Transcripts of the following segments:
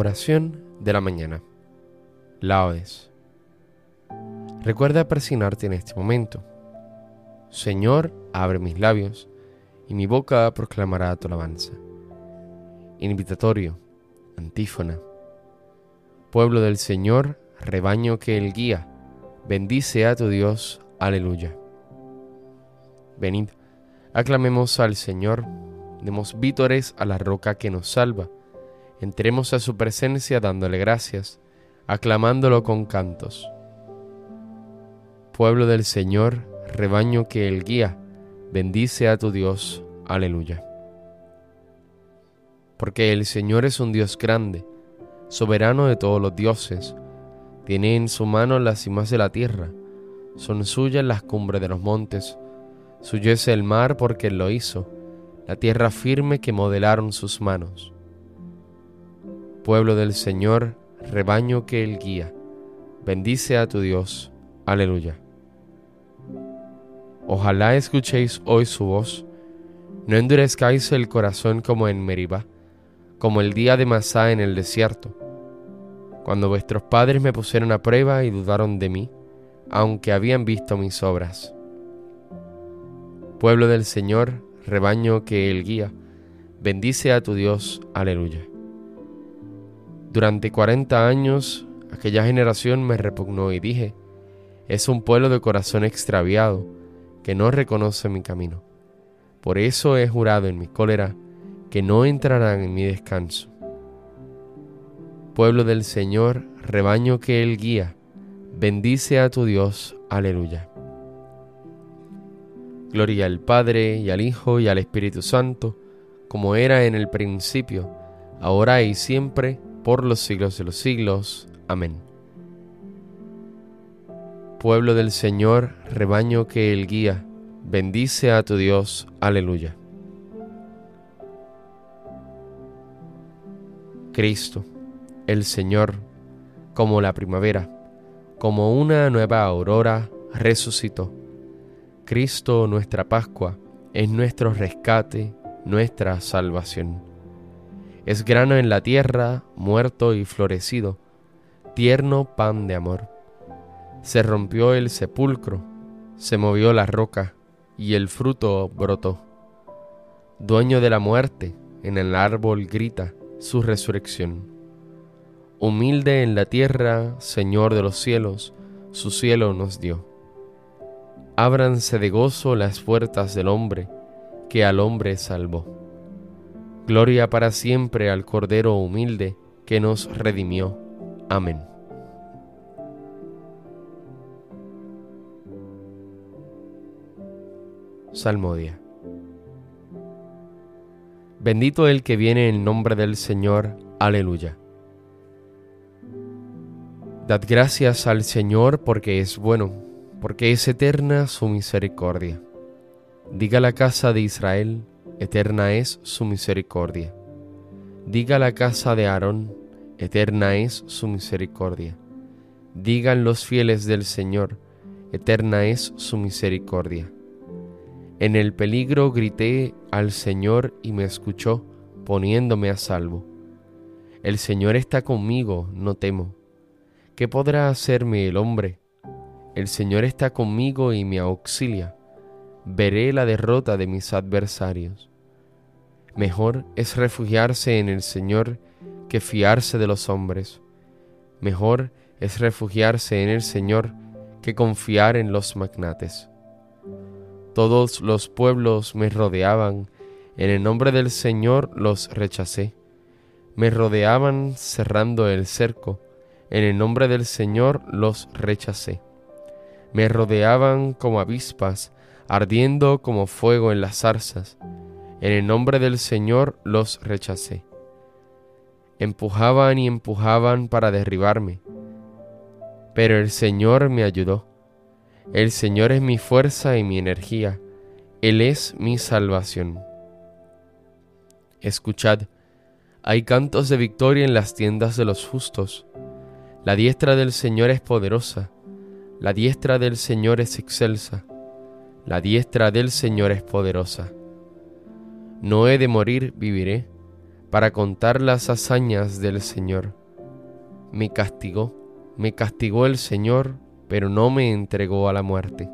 Oración de la mañana. Laudes. Recuerda persignarte en este momento. Señor, abre mis labios, y mi boca proclamará tu alabanza. Invitatorio, antífona. Pueblo del Señor, rebaño que Él guía, bendice a tu Dios. Aleluya. Venid, aclamemos al Señor, demos vítores a la roca que nos salva entremos a su presencia dándole gracias, aclamándolo con cantos. Pueblo del Señor, rebaño que Él guía, bendice a tu Dios. Aleluya. Porque el Señor es un Dios grande, soberano de todos los dioses, tiene en su mano las cimas de la tierra, son suyas las cumbres de los montes, suyo es el mar porque Él lo hizo, la tierra firme que modelaron sus manos pueblo del Señor, rebaño que Él guía. Bendice a tu Dios. Aleluya. Ojalá escuchéis hoy su voz. No endurezcáis el corazón como en Meribá, como el día de Masá en el desierto, cuando vuestros padres me pusieron a prueba y dudaron de mí, aunque habían visto mis obras. Pueblo del Señor, rebaño que Él guía, bendice a tu Dios. Aleluya. Durante cuarenta años aquella generación me repugnó y dije, es un pueblo de corazón extraviado que no reconoce mi camino. Por eso he jurado en mi cólera que no entrarán en mi descanso. Pueblo del Señor, rebaño que Él guía, bendice a tu Dios. Aleluya. Gloria al Padre y al Hijo y al Espíritu Santo, como era en el principio, ahora y siempre, por los siglos de los siglos. Amén. Pueblo del Señor, rebaño que Él guía, bendice a tu Dios. Aleluya. Cristo, el Señor, como la primavera, como una nueva aurora, resucitó. Cristo, nuestra Pascua, es nuestro rescate, nuestra salvación. Es grano en la tierra, muerto y florecido, tierno pan de amor. Se rompió el sepulcro, se movió la roca, y el fruto brotó. Dueño de la muerte, en el árbol grita su resurrección. Humilde en la tierra, Señor de los cielos, su cielo nos dio. Ábranse de gozo las puertas del hombre, que al hombre salvó. Gloria para siempre al Cordero humilde que nos redimió. Amén. Salmodia. Bendito el que viene en nombre del Señor. Aleluya. Dad gracias al Señor porque es bueno, porque es eterna su misericordia. Diga la casa de Israel, eterna es su misericordia. Diga la casa de Aarón, eterna es su misericordia. Digan los fieles del Señor, eterna es su misericordia. En el peligro grité al Señor y me escuchó, poniéndome a salvo. El Señor está conmigo, no temo. ¿Qué podrá hacerme el hombre? El Señor está conmigo y me auxilia veré la derrota de mis adversarios. Mejor es refugiarse en el Señor que fiarse de los hombres. Mejor es refugiarse en el Señor que confiar en los magnates. Todos los pueblos me rodeaban, en el nombre del Señor los rechacé. Me rodeaban cerrando el cerco, en el nombre del Señor los rechacé. Me rodeaban como avispas, ardiendo como fuego en las zarzas. En el nombre del Señor los rechacé. Empujaban y empujaban para derribarme, pero el Señor me ayudó. El Señor es mi fuerza y mi energía. Él es mi salvación. Escuchad, hay cantos de victoria en las tiendas de los justos. La diestra del Señor es poderosa, la diestra del Señor es excelsa la diestra del Señor es poderosa. No he de morir, viviré, para contar las hazañas del Señor. Me castigó, me castigó el Señor, pero no me entregó a la muerte.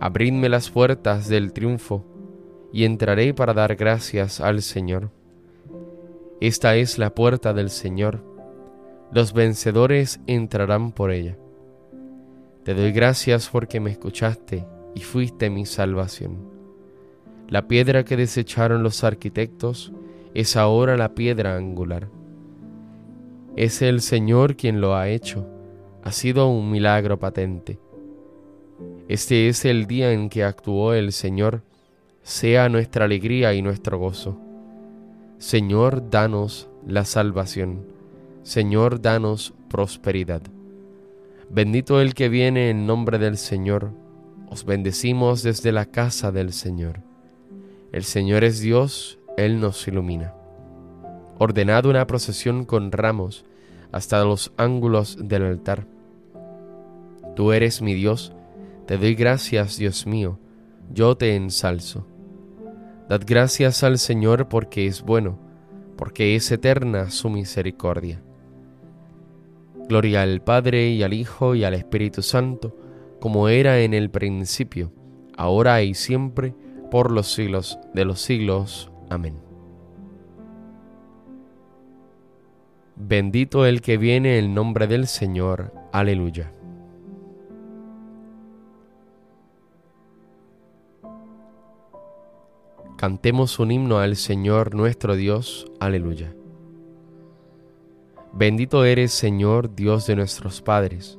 Abridme las puertas del triunfo, y entraré para dar gracias al Señor. Esta es la puerta del Señor, los vencedores entrarán por ella. Te doy gracias porque me escuchaste y fuiste mi salvación. La piedra que desecharon los arquitectos es ahora la piedra angular. Es el Señor quien lo ha hecho. Ha sido un milagro patente. Este es el día en que actuó el Señor. Sea nuestra alegría y nuestro gozo. Señor, danos la salvación. Señor, danos prosperidad. Bendito el que viene en nombre del Señor. Os bendecimos desde la casa del Señor. El Señor es Dios, Él nos ilumina. Ordenad una procesión con ramos hasta los ángulos del altar. Tú eres mi Dios, te doy gracias, Dios mío, yo te ensalzo. Dad gracias al Señor porque es bueno, porque es eterna su misericordia. Gloria al Padre y al Hijo y al Espíritu Santo, como era en el principio, ahora y siempre, por los siglos de los siglos. Amén. Bendito el que viene en nombre del Señor. Aleluya. Cantemos un himno al Señor nuestro Dios. Aleluya. Bendito eres, Señor, Dios de nuestros padres,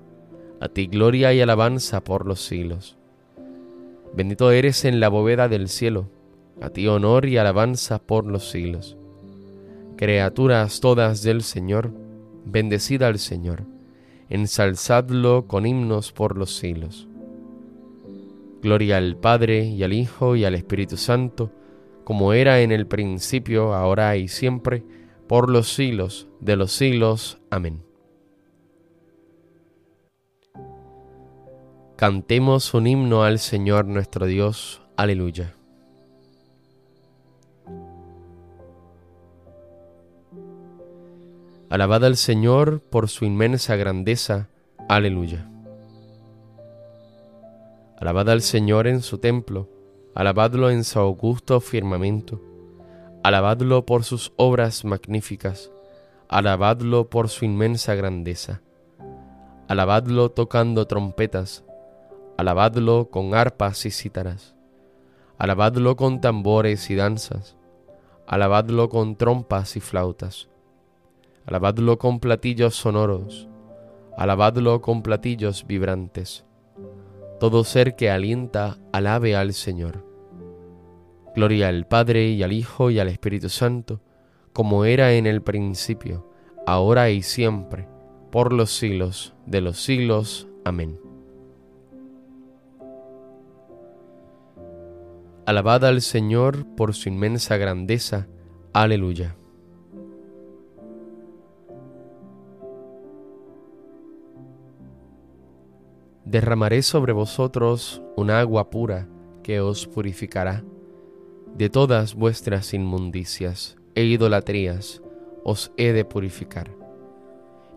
A ti gloria y alabanza por los siglos. Bendito eres en la bóveda del cielo, a ti honor y alabanza por los siglos. Criaturas todas del Señor, bendecida al Señor, ensalzadlo con himnos por los siglos. Gloria al Padre y al Hijo y al Espíritu Santo, como era en el principio, ahora y siempre, por los siglos de los siglos. Amén. Cantemos un himno al Señor nuestro Dios. Aleluya. Alabad al Señor por su inmensa grandeza. Aleluya. Alabad al Señor en su templo, alabadlo en su augusto firmamento Alabadlo por sus obras magníficas, alabadlo por su inmensa grandeza, alabadlo tocando trompetas, alabadlo con arpas y cítaras, alabadlo con tambores y danzas, alabadlo con trompas y flautas, alabadlo con platillos sonoros, alabadlo con platillos vibrantes. Todo ser que alienta, alabe al Señor. Gloria al Padre y al Hijo y al Espíritu Santo, como era en el principio, ahora y siempre, por los siglos de los siglos. Amén. Alabad al Señor por su inmensa grandeza. Aleluya. Derramaré sobre vosotros un agua pura que os purificará de todas vuestras inmundicias e idolatrías os he de purificar.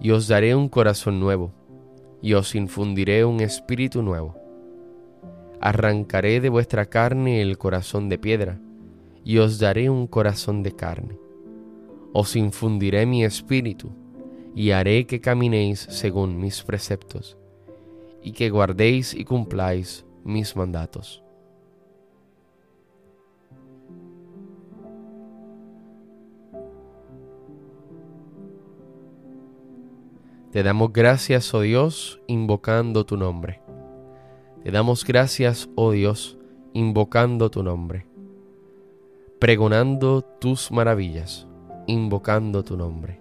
Y os daré un corazón nuevo, y os infundiré un espíritu nuevo. Arrancaré de vuestra carne el corazón de piedra, y os daré un corazón de carne. Os infundiré mi espíritu, y haré que caminéis según mis preceptos, y que guardéis y cumpláis mis mandatos. Te damos gracias, oh Dios, invocando tu nombre. Te damos gracias, oh Dios, invocando tu nombre, pregonando tus maravillas, invocando tu nombre.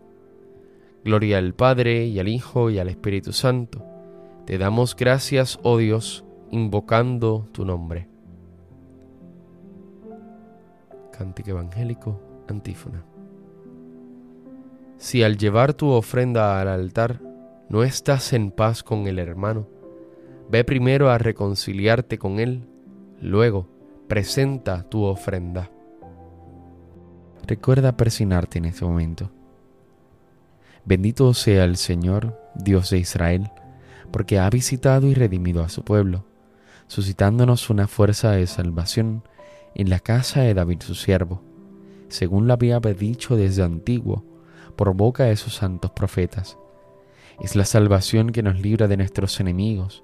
Gloria al Padre y al Hijo y al Espíritu Santo. Te damos gracias, oh Dios, invocando tu nombre. Cántico Evangélico, antífona. Si al llevar tu ofrenda al altar no estás en paz con el hermano, ve primero a reconciliarte con él, luego presenta tu ofrenda. Recuerda persignarte en este momento. Bendito sea el Señor, Dios de Israel, porque ha visitado y redimido a su pueblo, suscitándonos una fuerza de salvación en la casa de David su siervo, según lo había dicho desde antiguo, por boca de sus santos profetas. Es la salvación que nos libra de nuestros enemigos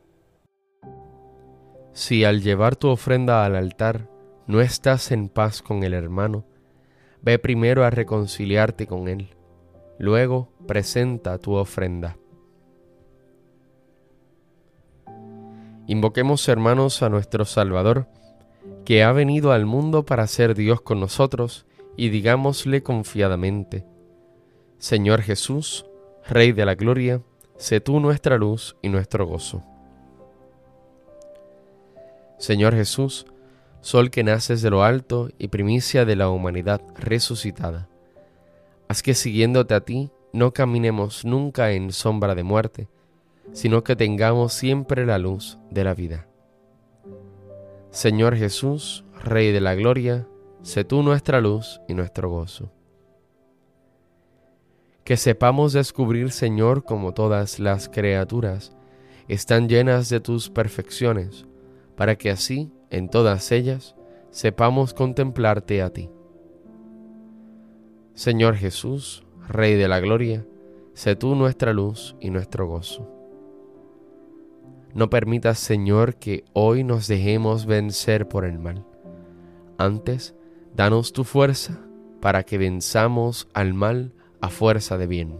Si al llevar tu ofrenda al altar no estás en paz con el hermano, ve primero a reconciliarte con él Luego presenta tu ofrenda. Invoquemos hermanos a nuestro Salvador, que ha venido al mundo para ser Dios con nosotros, y digámosle confiadamente, Señor Jesús, Rey de la Gloria, sé tú nuestra luz y nuestro gozo. Señor Jesús, Sol que naces de lo alto y primicia de la humanidad resucitada Haz que siguiéndote a ti no caminemos nunca en sombra de muerte, sino que tengamos siempre la luz de la vida. Señor Jesús, Rey de la Gloria, sé tú nuestra luz y nuestro gozo. Que sepamos descubrir, Señor, como todas las criaturas están llenas de tus perfecciones, para que así, en todas ellas, sepamos contemplarte a ti. Señor Jesús, Rey de la Gloria, sé tú nuestra luz y nuestro gozo. No permitas, Señor, que hoy nos dejemos vencer por el mal. Antes, danos tu fuerza para que venzamos al mal a fuerza de bien.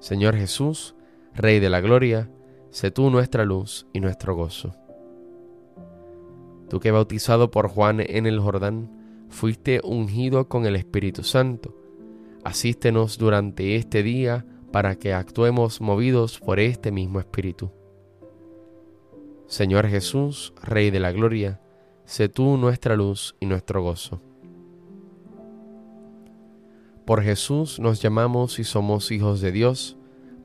Señor Jesús, Rey de la Gloria, sé tú nuestra luz y nuestro gozo. Tú que bautizado por Juan en el Jordán, fuiste ungido con el Espíritu Santo. Asístenos durante este día para que actuemos movidos por este mismo Espíritu. Señor Jesús, Rey de la Gloria, sé tú nuestra luz y nuestro gozo. Por Jesús nos llamamos y somos hijos de Dios,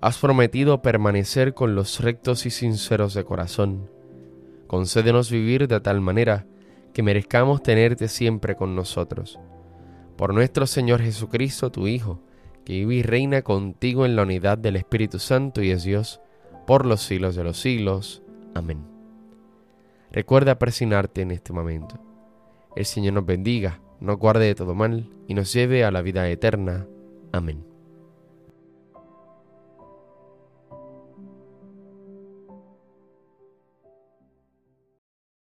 has prometido permanecer con los rectos y sinceros de corazón. Concédenos vivir de tal manera que merezcamos tenerte siempre con nosotros. Por nuestro Señor Jesucristo, tu Hijo, que vive y reina contigo en la unidad del Espíritu Santo y es Dios, por los siglos de los siglos. Amén. Recuerda presionarte en este momento. El Señor nos bendiga, nos guarde de todo mal y nos lleve a la vida eterna. Amén.